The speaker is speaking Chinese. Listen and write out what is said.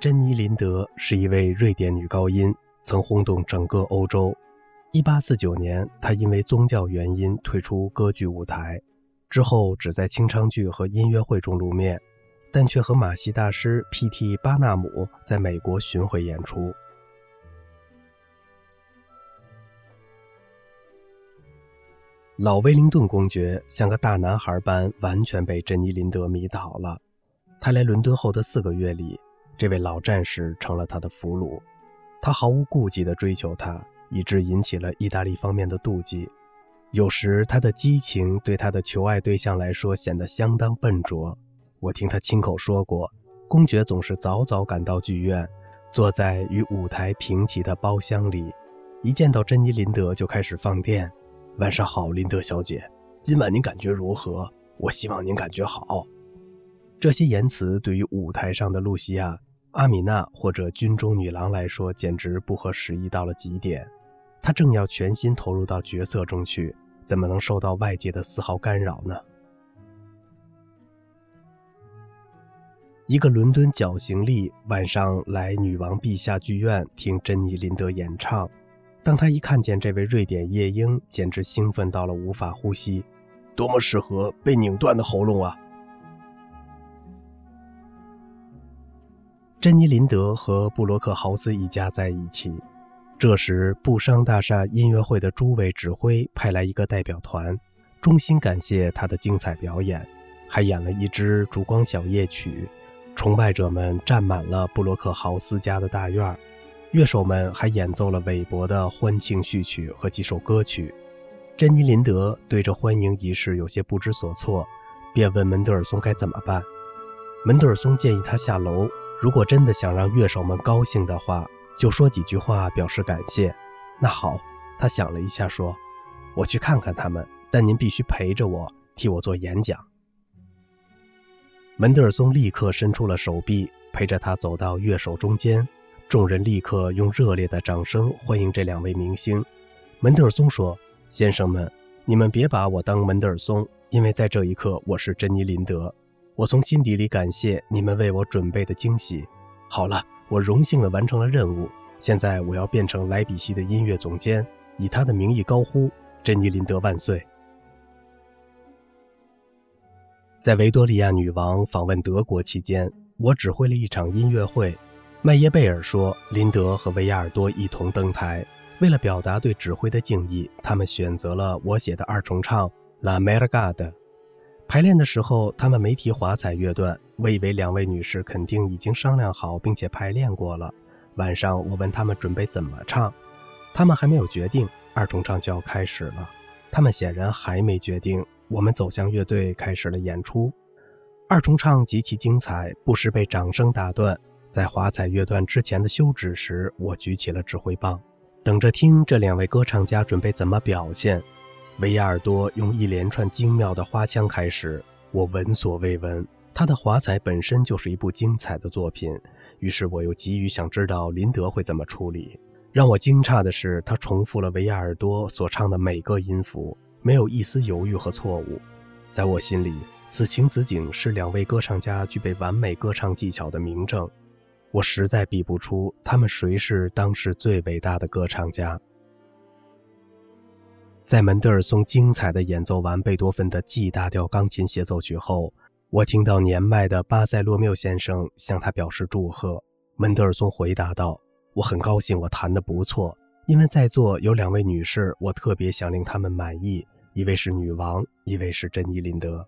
珍妮·林德是一位瑞典女高音，曾轰动整个欧洲。1849年，她因为宗教原因退出歌剧舞台，之后只在清唱剧和音乐会中露面，但却和马戏大师 P.T. 巴纳姆在美国巡回演出。老威灵顿公爵像个大男孩般，完全被珍妮·林德迷倒了。他来伦敦后的四个月里，这位老战士成了他的俘虏。他毫无顾忌地追求她，以致引起了意大利方面的妒忌。有时，他的激情对他的求爱对象来说显得相当笨拙。我听他亲口说过，公爵总是早早赶到剧院，坐在与舞台平齐的包厢里，一见到珍妮·林德就开始放电。晚上好，林德小姐，今晚您感觉如何？我希望您感觉好。这些言辞对于舞台上的露西亚、阿米娜或者军中女郎来说，简直不合时宜到了极点。她正要全心投入到角色中去，怎么能受到外界的丝毫干扰呢？一个伦敦绞刑吏晚上来女王陛下剧院听珍妮·林德演唱。当他一看见这位瑞典夜莺，简直兴奋到了无法呼吸。多么适合被拧断的喉咙啊！珍妮·林德和布罗克豪斯一家在一起。这时，布商大厦音乐会的诸位指挥派来一个代表团，衷心感谢他的精彩表演，还演了一支烛光小夜曲。崇拜者们占满了布罗克豪斯家的大院。乐手们还演奏了韦伯的欢庆序曲和几首歌曲。珍妮·林德对这欢迎仪式有些不知所措，便问门德尔松该怎么办。门德尔松建议他下楼，如果真的想让乐手们高兴的话，就说几句话表示感谢。那好，他想了一下说：“我去看看他们，但您必须陪着我，替我做演讲。”门德尔松立刻伸出了手臂，陪着他走到乐手中间。众人立刻用热烈的掌声欢迎这两位明星。门德尔松说：“先生们，你们别把我当门德尔松，因为在这一刻我是珍妮·林德。我从心底里感谢你们为我准备的惊喜。好了，我荣幸地完成了任务。现在我要变成莱比锡的音乐总监，以他的名义高呼‘珍妮·林德万岁’。”在维多利亚女王访问德国期间，我指挥了一场音乐会。麦耶贝尔说：“林德和维亚尔多一同登台，为了表达对指挥的敬意，他们选择了我写的二重唱《La Margada》。排练的时候，他们没提华彩乐段，我以为两位女士肯定已经商量好并且排练过了。晚上，我问他们准备怎么唱，他们还没有决定。二重唱就要开始了，他们显然还没决定。我们走向乐队，开始了演出。二重唱极其精彩，不时被掌声打断。”在华彩乐段之前的休止时，我举起了指挥棒，等着听这两位歌唱家准备怎么表现。维亚尔多用一连串精妙的花腔开始，我闻所未闻。他的华彩本身就是一部精彩的作品，于是我又急于想知道林德会怎么处理。让我惊诧的是，他重复了维亚尔多所唱的每个音符，没有一丝犹豫和错误。在我心里，此情此景是两位歌唱家具备完美歌唱技巧的明证。我实在比不出他们谁是当时最伟大的歌唱家。在门德尔松精彩的演奏完贝多芬的 G 大调钢琴协奏曲后，我听到年迈的巴塞洛缪先生向他表示祝贺。门德尔松回答道：“我很高兴我弹得不错，因为在座有两位女士，我特别想令她们满意，一位是女王，一位是珍妮·林德。”